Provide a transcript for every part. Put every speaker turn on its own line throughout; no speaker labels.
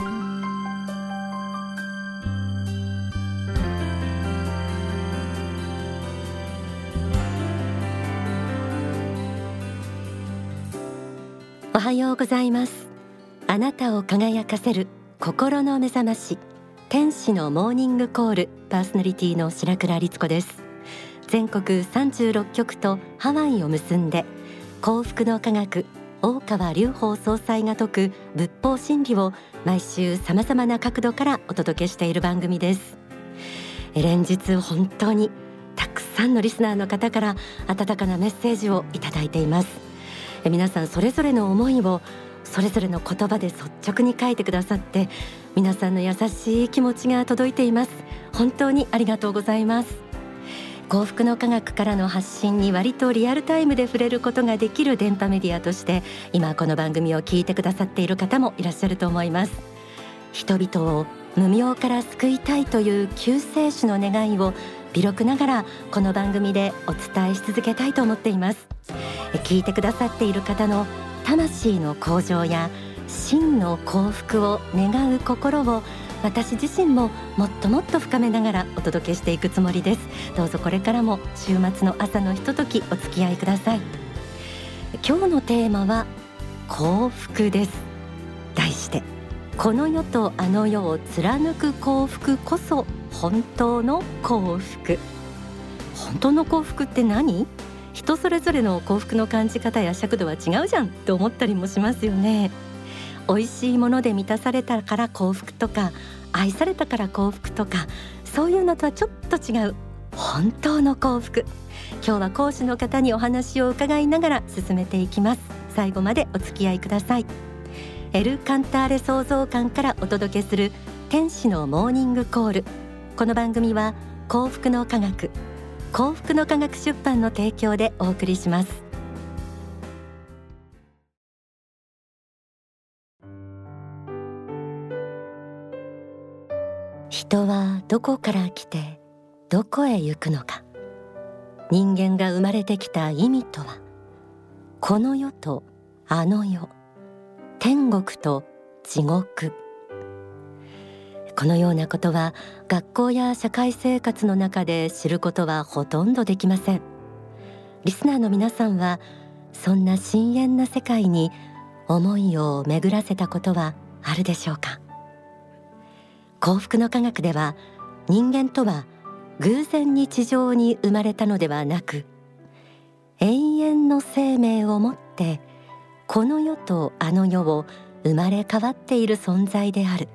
おはようございます。あなたを輝かせる心の目覚まし天使のモーニングコールパーソナリティの白倉律子です。全国36局とハワイを結んで幸福の科学大川隆法総裁が説く仏法真理を毎週さまざまな角度からお届けしている番組です。連日本当にたくさんのリスナーの方から温かなメッセージをいただいています。皆さんそれぞれの思いをそれぞれの言葉で率直に書いてくださって皆さんの優しい気持ちが届いています。本当にありがとうございます。幸福の科学からの発信に割とリアルタイムで触れることができる電波メディアとして今この番組を聞いてくださっている方もいらっしゃると思います。人々を無明から救いたいという救世主の願いを微力ながらこの番組でお伝えし続けたいと思っています。聞いてくださっている方の魂の向上や真の幸福を願う心を私自身ももっともっと深めながらお届けしていくつもりです。どうぞこれからも週末の朝のひとときお付き合いください。今日のテーマは幸福です。題してこの世とあの世を貫く幸福こそ本当の幸福。本当の幸福って何？人それぞれの幸福の感じ方や尺度は違うじゃんと思ったりもしますよね。美味しいもので満たされたから幸福とか愛されたから幸福とかそういうのとはちょっと違う本当の幸福。今日は講師の方にお話を伺いながら進めていきます。最後までお付き合いください。エル・カンターレ創造館からお届けする天使のモーニングコール。この番組は幸福の科学幸福の科学出版の提供でお送りします。人はどこから来てどこへ行くのか。人間が生まれてきた意味とは。この世とあの世。天国と地獄。このようなことは学校や社会生活の中で知ることはほとんどできません。リスナーの皆さんはそんな深遠な世界に思いを巡らせたことはあるでしょうか。幸福の科学では人間とは偶然に地上に生まれたのではなく永遠の生命をもってこの世とあの世を生まれ変わっている存在である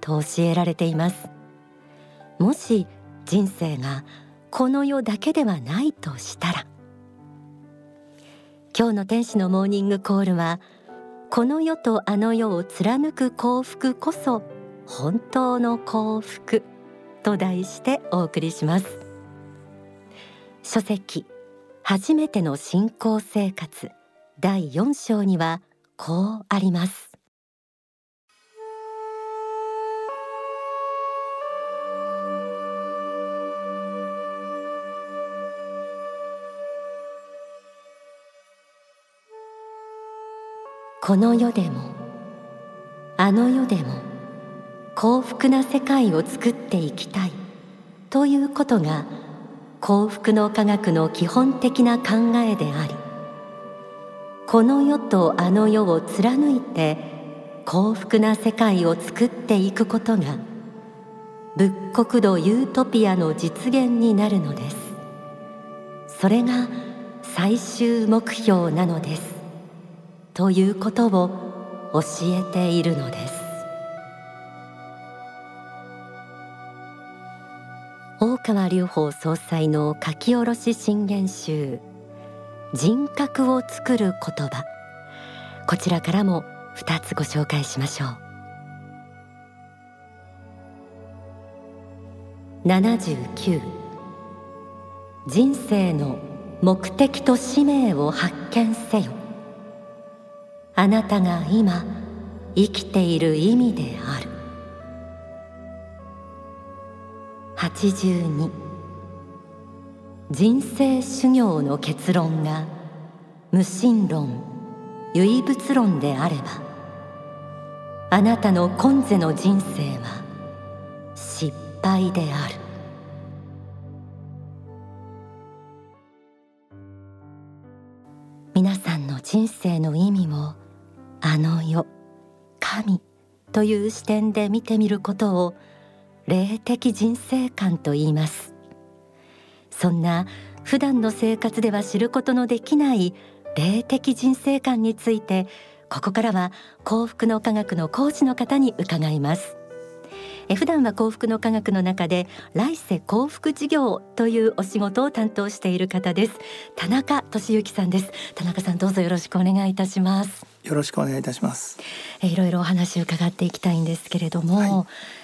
と教えられています。もし人生がこの世だけではないとしたら今日の天使のモーニングコールはこの世とあの世を貫く幸福こそ本当の幸福と題してお送りします。書籍初めての信仰生活第4章にはこうあります。この世でもあの世でも幸福な世界を作っていきたいということが幸福の科学の基本的な考えでありこの世とあの世を貫いて幸福な世界を作っていくことが仏国土ユートピアの実現になるのです。それが最終目標なのです。ということを教えているのです。川隆法総裁の書き下ろし信玄集人格を作る言葉。こちらからも2つご紹介しましょう。79人生の目的と使命を発見せよ。あなたが今生きている意味である。82人生修行の結論が無神論唯物論であればあなたの今世の人生は失敗である。皆さんの人生の意味をあの世神という視点で見てみることを霊的人生観と言います。そんな普段の生活では知ることのできない霊的人生観についてここからは幸福の科学の講師の方に伺います。え普段は幸福の科学の中で来世幸福事業というお仕事を担当している方です。田中俊之さんです。田中さんどうぞよろしくお願いいたします。
よろしくお願いいたします。
えいろいろお話を伺っていきたいんですけれども、はい、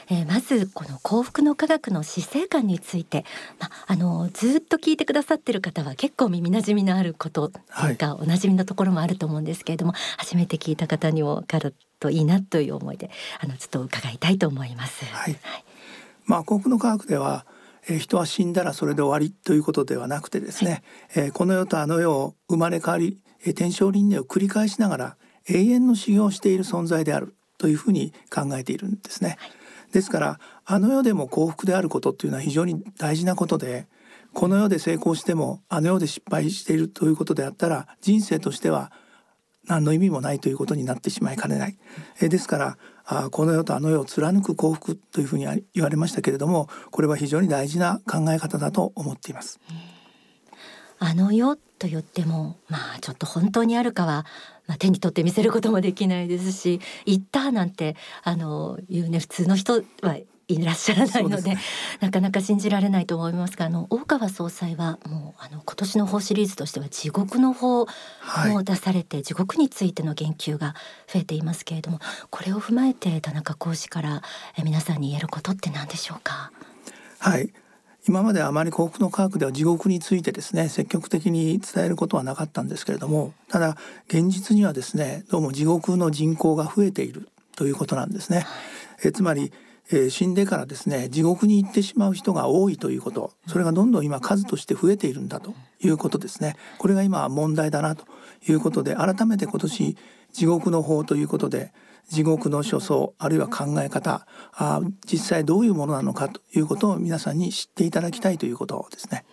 えまずこの幸福の科学の死生観について、まあのずっと聞いてくださってる方は結構耳馴染みのあることというか、はい、おなじみのところもあると思うんですけれども初めて聞いた方にも分かるといいなという思いであのちょっと伺いたいと思います。
はい、はい、まあ幸福の科学ではえ人は死んだらそれで終わりということではなくてですね、はい、えこの世とあの世を生まれ変わり、え天正輪廻を繰り返しながら永遠の修行をしている存在であるというふうに考えているんですね。ですからあの世でも幸福であることっていうのは非常に大事なことでこの世で成功してもあの世で失敗しているということであったら人生としては何の意味もないということになってしまいかねない。えですからあこの世とあの世を貫く幸福というふうに言われましたけれどもこれは非常に大事な考え方だと思っています。
あの世と言ってもまあちょっと本当にあるかは、まあ、手に取って見せることもできないですし「行った」なんてあのいうね普通の人はいらっしゃらないので、ね、なかなか信じられないと思いますがあの大川総裁はもうあの今年の法シリーズとしては地獄の法も出されて、はい、地獄についての言及が増えていますけれどもこれを踏まえて田中講師からえ皆さんに言えることって何でしょうか？
はい今まであまり幸福の科学では地獄についてですね積極的に伝えることはなかったんですけれどもただ現実にはですねどうも地獄の人口が増えているということなんですね。えつまりえー、死んでからですね地獄に行ってしまう人が多いということ。それがどんどん今数として増えているんだということですね。これが今問題だなということで改めて今年地獄の法ということで地獄の所相あるいは考え方あ実際どういうものなのかということを皆さんに知っていただきたいということですね。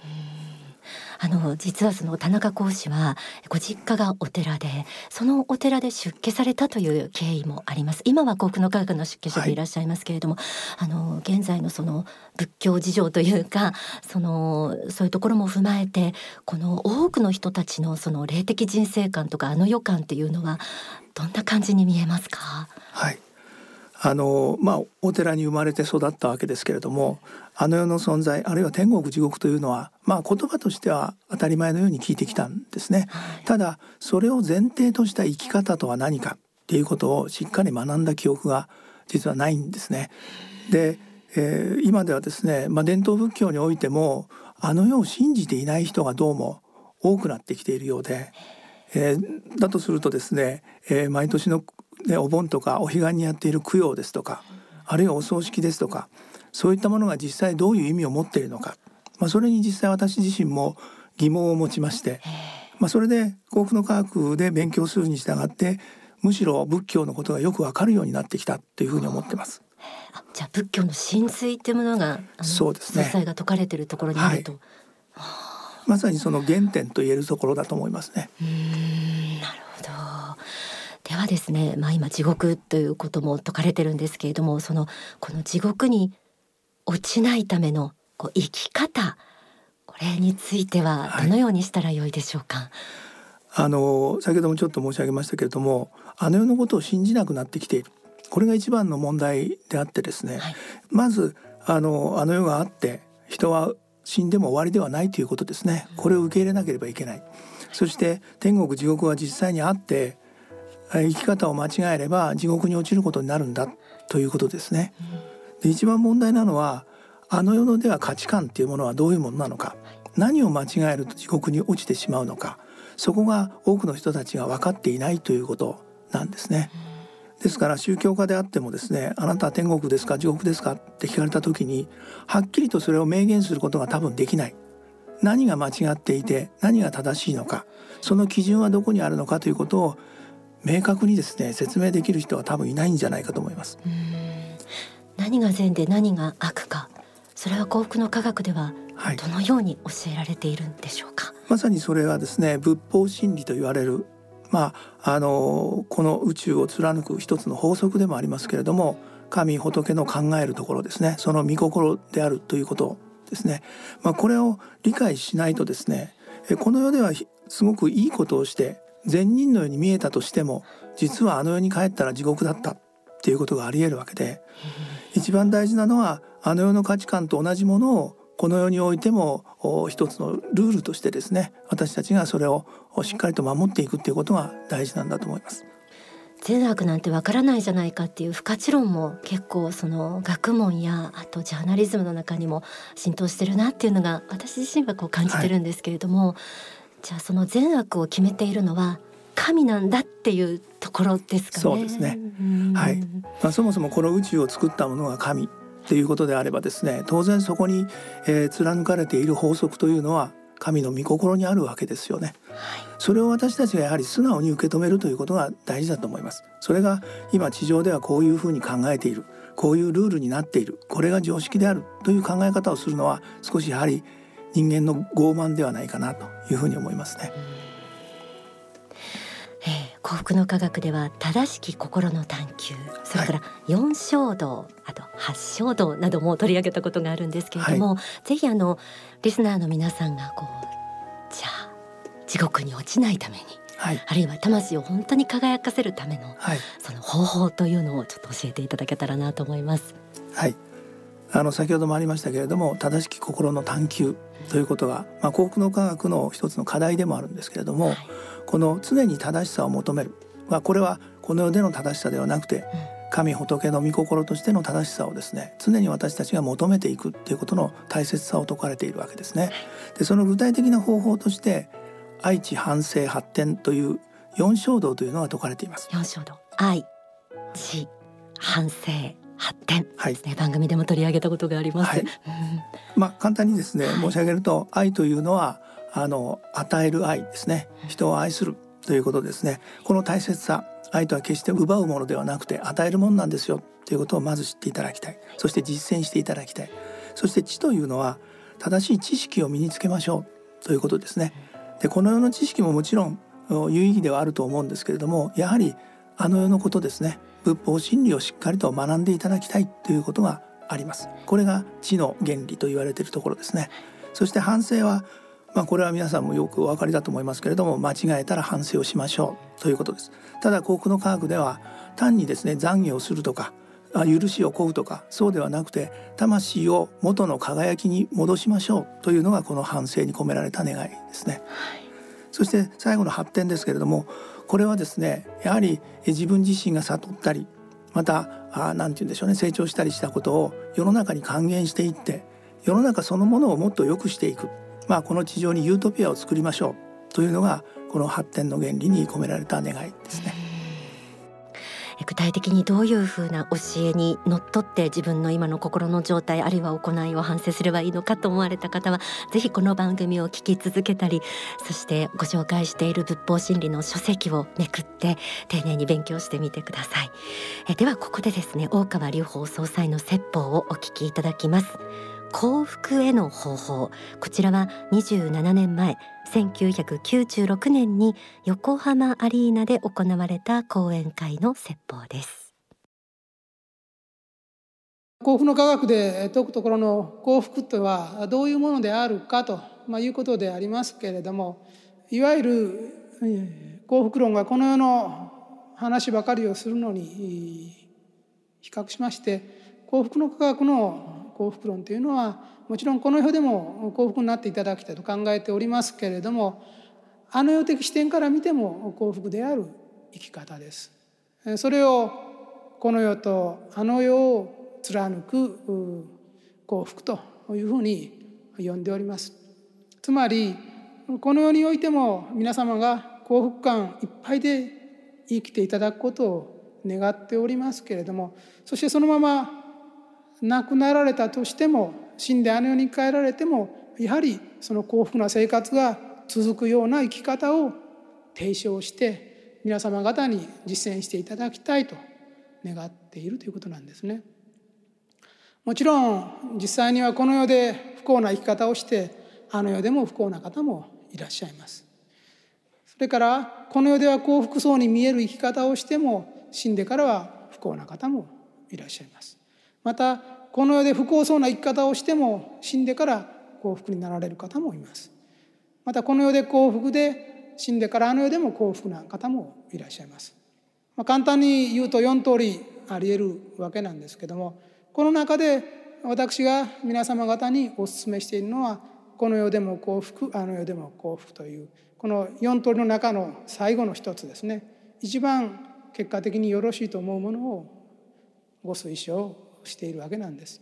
あの実はその田中講師はご実家がお寺でそのお寺で出家されたという経緯もあります。今は幸福の科学の出家者でい。らっしゃいますけれども、はい、あの現在のその仏教事情というかそのそういうところも踏まえてこの多くの人たちのその霊的人生観とかあの予感っていうのはどんな感じに見えますか？
はいあのまあお寺に生まれて育ったわけですけれどもあの世の存在あるいは天国地獄というのはまあ言葉としては当たり前のように聞いてきたんですね。ただそれを前提とした生き方とは何かっていうことをしっかり学んだ記憶が実はないんですね。で、えー、今ではですね、まあ、伝統仏教においてもあの世を信じていない人がどうも多くなってきているようで、えー、だとするとですね、えー、毎年のね、お盆とかお彼岸にやっている供養ですとかあるいはお葬式ですとかそういったものが実際どういう意味を持っているのか、まあ、それに実際私自身も疑問を持ちまして、まあ、それで幸福の科学で勉強するに従ってむしろ仏教のことがよくわかるようになってきたというふうに思ってます。
じゃあ仏教の神髄っていうものがそうですね。が説かれているところにあると、
はい、まさにその原点と言えるところだと思いますね。
うんなるほど。ではですね、まあ、今地獄ということも説かれてるんですけれどもそのこの地獄に落ちないためのこう生き方これについてはどのようにしたらよいでしょうか、はい、
あの先ほどもちょっと申し上げましたけれどもあの世のことを信じなくなってきている。これが一番の問題であってですね、はい、まずあのあの世があって人は死んでも終わりではないということですね。これを受け入れなければいけない、そして天国地獄は実際にあって生き方を間違えれば地獄に落ちることになるんだということですね。で一番問題なのはあの世のでは価値観っていうものはどういうものなのか何を間違えると地獄に落ちてしまうのかそこが多くの人たちが分かっていないということなんですね。ですから宗教家であってもですねあなたは天国ですか地獄ですかって聞かれた時にはっきりとそれを明言することが多分できない何が間違っていて何が正しいのかその基準はどこにあるのかということを明確にですね説明できる人は多分いないんじゃないかと思います。
何が善で何が悪か。それは幸福の科学ではどのように教えられているんでしょうか、はい、
まさにそれはですね仏法真理と言われるまああのこの宇宙を貫く一つの法則でもありますけれども神仏の考えるところですね。その御心であるということですね、まあ、これを理解しないとですねこの世ではすごくいいことをして善人のように見えたとしても実はあの世に帰ったら地獄だったっていうことがあり得るわけで一番大事なのはあの世の価値観と同じものをこの世においても一つのルールとしてですね私たちがそれをしっかりと守っていくっていうことが大事なんだと思います。
善悪なんてわからないじゃないかっていう不可知論も結構その学問やあとジャーナリズムの中にも浸透してるなっていうのが私自身はこう感じてるんですけれども、はい、じゃあその善悪を決めているのは神なんだっていうところですかね。
そうですね。はい。まあそもそもこの宇宙を作ったものが神っていうことであればですね、当然そこに、えー、貫かれている法則というのは神の御心にあるわけですよね、はい、それを私たちがやはり素直に受け止めるということが大事だと思いますそれが今地上ではこういうふうに考えているこういうルールになっているこれが常識であるという考え方をするのは少しやはり人間の傲慢ではないかなというふうに思いますね。
幸福の科学では正しき心の探求。それから四衝動、はい、あと八衝動なども取り上げたことがあるんですけれども、はい、ぜひあのリスナーの皆さんがこうじゃあ地獄に落ちないために、はい、あるいは魂を本当に輝かせるための、その方法というのをちょっと教えていただけたらなと思います。
はい。あの先ほどもありましたけれども正しき心の探求ということが、まあ、幸福の科学の一つの課題でもあるんですけれども、はい、この常に正しさを求める、まあ、これはこの世での正しさではなくて、神仏の御心としての正しさをですね常に私たちが求めていくっていうことの大切さを説かれているわけですね。でその具体的な方法として愛知反省発展という四衝動というのが説かれています。
四衝動愛知反省発展。はい、番組でも取り上げたことがあります。はい、
まあ簡単にですね、申し上げると愛というのはあの与える愛ですね。人を愛するということですね。この大切さ愛とは決して奪うものではなくて与えるものなんですよ。ということをまず知っていただきたい。そして実践していただきたい。そして知というのは正しい知識を身につけましょう。ということですね。でこの世の知識ももちろん有意義ではあると思うんですけれどもやはりあの世のことですね仏法真理をしっかりと学んでいただきたいということがあります。これが知の原理と言われているところですね。そして反省はまあ、これは皆さんもよくお分かりだと思いますけれども間違えたら反省をしましょうということです。ただ幸福の科学では単にですね懺悔をするとか許しを請うとかそうではなくて魂を元の輝きに戻しましょうというのがこの反省に込められた願いですね、はい、そして最後の発展ですけれどもこれはですねやはり自分自身が悟ったりまた何て言うんでしょうね成長したりしたことを世の中に還元していって世の中そのものをもっと良くしていくまあ、この地上にユートピアを作りましょうというのがこの発展の原理に込められた願いですね。
具体的にどういうふうな教えにのっとって自分の今の心の状態あるいは行いを反省すればいいのかと思われた方はぜひこの番組を聞き続けたりそしてご紹介している仏法真理の書籍をめくって丁寧に勉強してみてください。えではここでですね大川隆法総裁の説法をお聞きいただきます。幸福への方法。こちらは27年前1996年に横浜アリーナで行われた講演会の説法です。
幸福の科学で説くところの幸福とはどういうものであるかと、まあ、いうことでありますけれどもいわゆる幸福論がこの世の話ばかりをするのに比較しまして幸福の科学の幸福論というのはもちろんこの世でも幸福になっていただきたいと考えておりますけれどもあの世的視点から見ても幸福である生き方です。それをこの世とあの世を貫く幸福というふうに呼んでおります。つまりこの世においても皆様が幸福感いっぱいで生きていただくことを願っておりますけれどもそしてそのまま亡くなられたとしても死んであの世に帰られてもやはりその幸福な生活が続くような生き方を提唱して皆様方に実践していただきたいと願っているということなんですね。もちろん実際にはこの世で不幸な生き方をしてあの世でも不幸な方もいらっしゃいます。それからこの世では幸福そうに見える生き方をしても死んでからは不幸な方もいらっしゃいます。またこの世で不幸そうな生き方をしても死んでから幸福になられる方もいます。またこの世で幸福で死んでからあの世でも幸福な方もいらっしゃいます。まあ、簡単に言うと4通りありえるわけなんですけどもこの中で私が皆様方にお勧めしているのはこの世でも幸福あの世でも幸福というこの4通りの中の最後の一つですね一番結果的によろしいと思うものをご推奨しているわけなんです。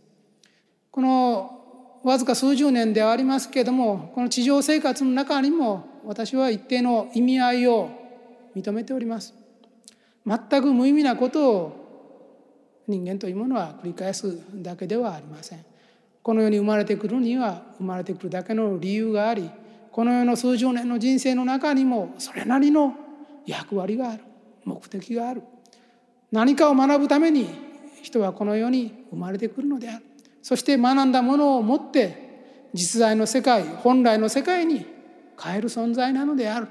このわずか数十年ではありますけれどもこの地上生活の中にも私は一定の意味合いを認めております。全く無意味なことを人間というものは繰り返すだけではありません。この世に生まれてくるには生まれてくるだけの理由がありこの世の数十年の人生の中にもそれなりの役割がある目的がある何かを学ぶために人はこの世に生まれてくるのであるそして学んだものを持って実在の世界本来の世界に変える存在なのである、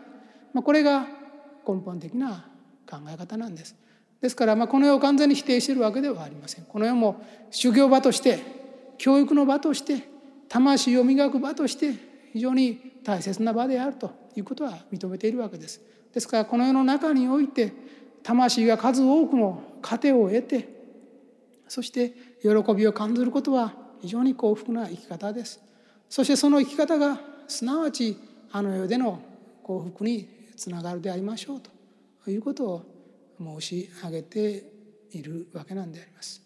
まあ、これが根本的な考え方なんです。ですからまあこの世を完全に否定しているわけではありません。この世も修行場として教育の場として魂を磨く場として非常に大切な場であるということは認めているわけです。ですからこの世の中において魂が数多くの糧を得てそして喜びを感じることは非常に幸福な生き方です。そしてその生き方がすなわちあの世での幸福につながるでありましょうということを申し上げているわけなんであります。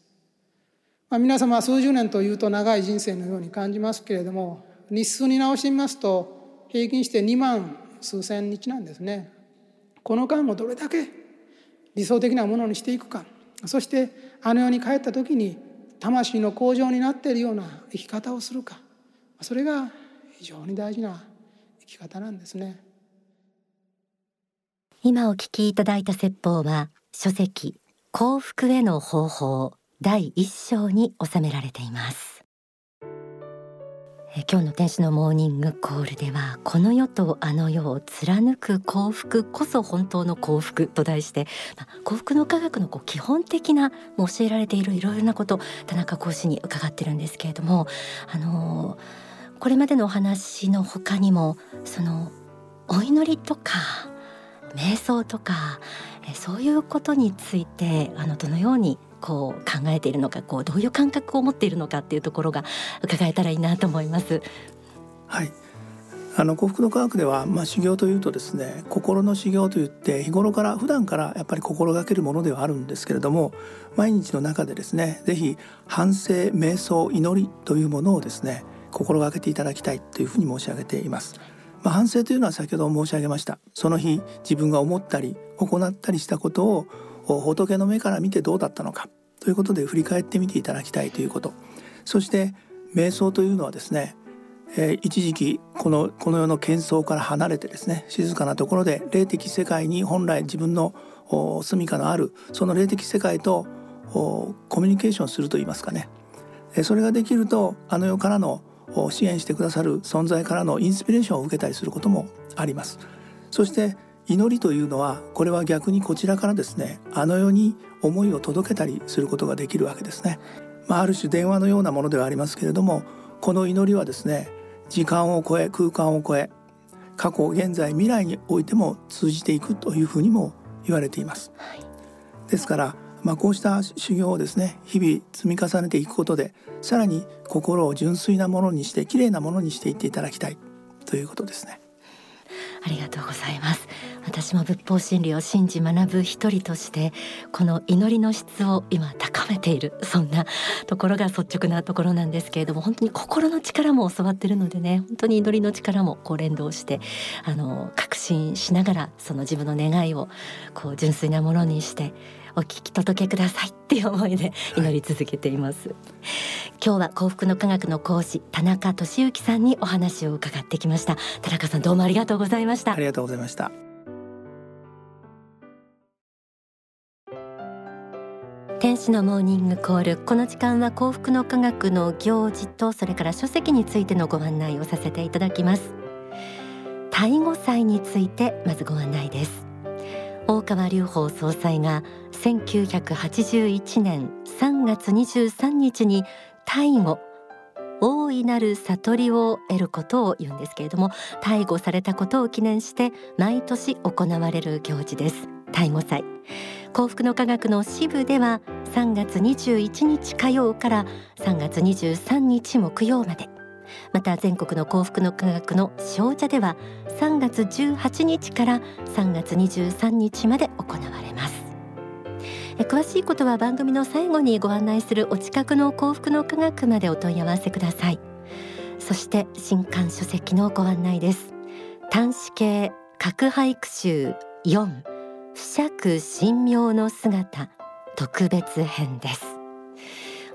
まあ、皆様数十年というと長い人生のように感じますけれども日数に直してみますと平均して2万数千日なんですね。この間をどれだけ理想的なものにしていくかそしてあの世に帰った時に魂の向上になっているような生き方をするかそれが非常に大事な生き方なんですね。
今お聞きいただいた説法は書籍幸福への方法第一章に収められていますえ今日の天使のモーニングコールではこの世とあの世を貫く幸福こそ本当の幸福と題して、まあ、幸福の科学のこう基本的な教えられているいろいろなこと田中講師に伺ってるんですけれどもあのー、これまでのお話の他にもそのお祈りとか瞑想とかそういうことについてあのどのようにこう考えているのかこうどういう感覚を持っているのかっていうところが伺えたらいいなと思います。
はいあの幸福の科学では、まあ、修行というとですね心の修行といって日頃から普段からやっぱり心がけるものではあるんですけれども毎日の中でですね是非反省瞑想祈りというものをですね心がけていただきたいというふうに申し上げています。まあ、反省というのは先ほど申し上げましたその日自分が思ったり行ったりしたことを仏の目から見てどうだったのかということで振り返ってみていただきたいということ。そして瞑想というのはですね、えー、一時期このこの世の喧騒から離れてですね静かなところで霊的世界に本来自分の住処のあるその霊的世界とコミュニケーションするといいますかね。それができるとあの世からの支援してくださる存在からのインスピレーションを受けたりすることもあります。そして祈りというのはこれは逆にこちらからですねあの世に思いを届けたりすることができるわけですね、まあ、ある種電話のようなものではありますけれどもこの祈りはですね時間を超え空間を超え過去現在未来においても通じていくというふうにも言われています、はい、ですからまあ、こうした修行をですね日々積み重ねていくことでさらに心を純粋なものにして綺麗なものにしていっていただきたいということですね。
ありがとうございます。私も仏法真理を信じ学ぶ一人としてこの祈りの質を今高めているそんなところが率直なところなんですけれども本当に心の力も教わってるのでね本当に祈りの力もこう連動してあの確信しながらその自分の願いをこう純粋なものにしてお聞き届けくださいっていう思いで祈り続けています、はい、今日は幸福の科学の講師田中俊之さんにお話を伺ってきました。田中さんどうもありがとうございました。
ありがとうございました。
天使のモーニングコールこの時間は幸福の科学の行事とそれから書籍についてのご案内をさせていただきます。タイ語祭についてまずご案内です。大川隆法総裁が1981年3月23日に大護大いなる悟りを得ることを言うんですけれども大護されたことを記念して毎年行われる行事です。大護祭。幸福の科学の支部では3月21日火曜から3月23日木曜まで。また全国の幸福の科学の少女では3月18日から3月23日まで行われます。詳しいことは番組の最後にご案内するお近くの幸福の科学までお問い合わせください。そして新刊書籍のご案内です。端子系核俳句集4不釈神妙の姿。特別編です。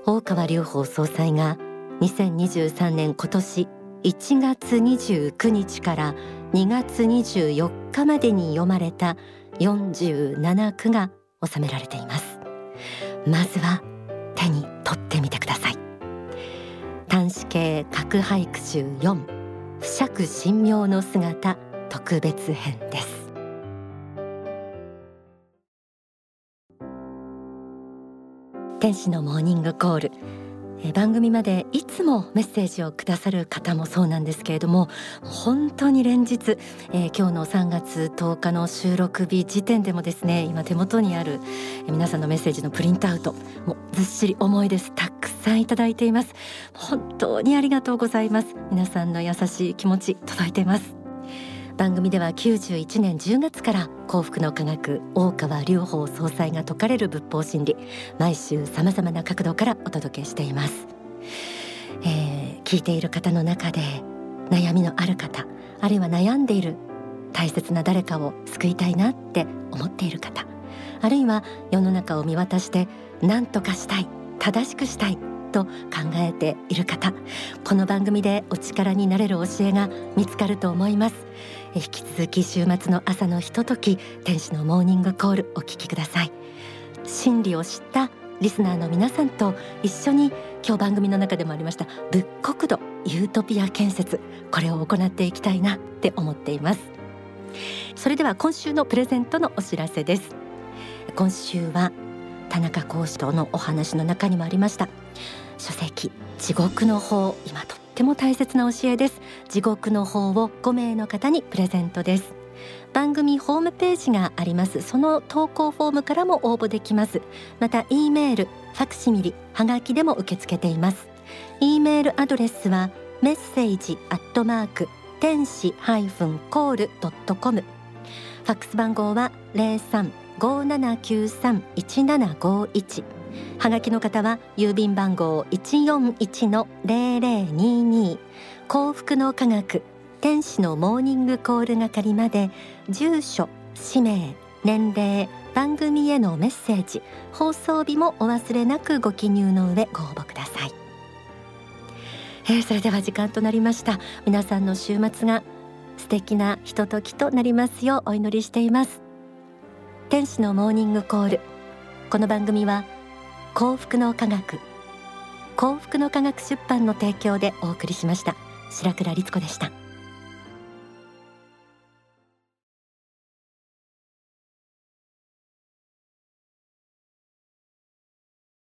大川隆法総裁が2023年今年1月29日から2月24日までに読まれた47句が収められています。まずは手に取ってみてください。端子系核俳句集4不釈神妙の姿特別編です。天使のモーニングコール。番組までいつもメッセージをくださる方もそうなんですけれども本当に連日、えー、今日の3月10日の収録日時点でもですね今手元にある、え、皆さんのメッセージのプリントアウトもうずっしり重いです。たくさんいただいています。本当にありがとうございます。皆さんの優しい気持ち届いています。番組では91年10月から幸福の科学大川隆法総裁が説かれる仏法真理毎週さまざまな角度からお届けしています、えー、聞いている方の中で悩みのある方あるいは悩んでいる大切な誰かを救いたいなって思っている方あるいは世の中を見渡して何とかしたい正しくしたいと考えている方この番組でお力になれる教えが見つかると思います。引き続き週末の朝のひととき天使のモーニングコールお聞きください。真理を知ったリスナーの皆さんと一緒に今日番組の中でもありました仏国土ユートピア建設これを行っていきたいなって思っています。それでは今週のプレゼントのお知らせです。今週は田中講師とのお話の中にもありました書籍地獄の法今とっても大切な教えです。地獄の法を5名の方にプレゼントです。番組ホームページがあります。その投稿フォームからも応募できます。また E メールファクシミリはがきでも受け付けています。E メールアドレスはメッセージアットマーク天使ハイフンコールドットコム。ファックス番号は零三五七九三一七五一。はがきの方は郵便番号一四一の零零二二。幸福の科学天使のモーニングコール係まで住所氏名年齢番組へのメッセージ放送日もお忘れなくご記入の上ご応募ください、えー、それでは時間となりました。皆さんの週末が素敵なひとときとなりますようお祈りしています。天使のモーニングコール。この番組は幸福の科学。幸福の科学出版の提供でお送りしました。白倉律子でした。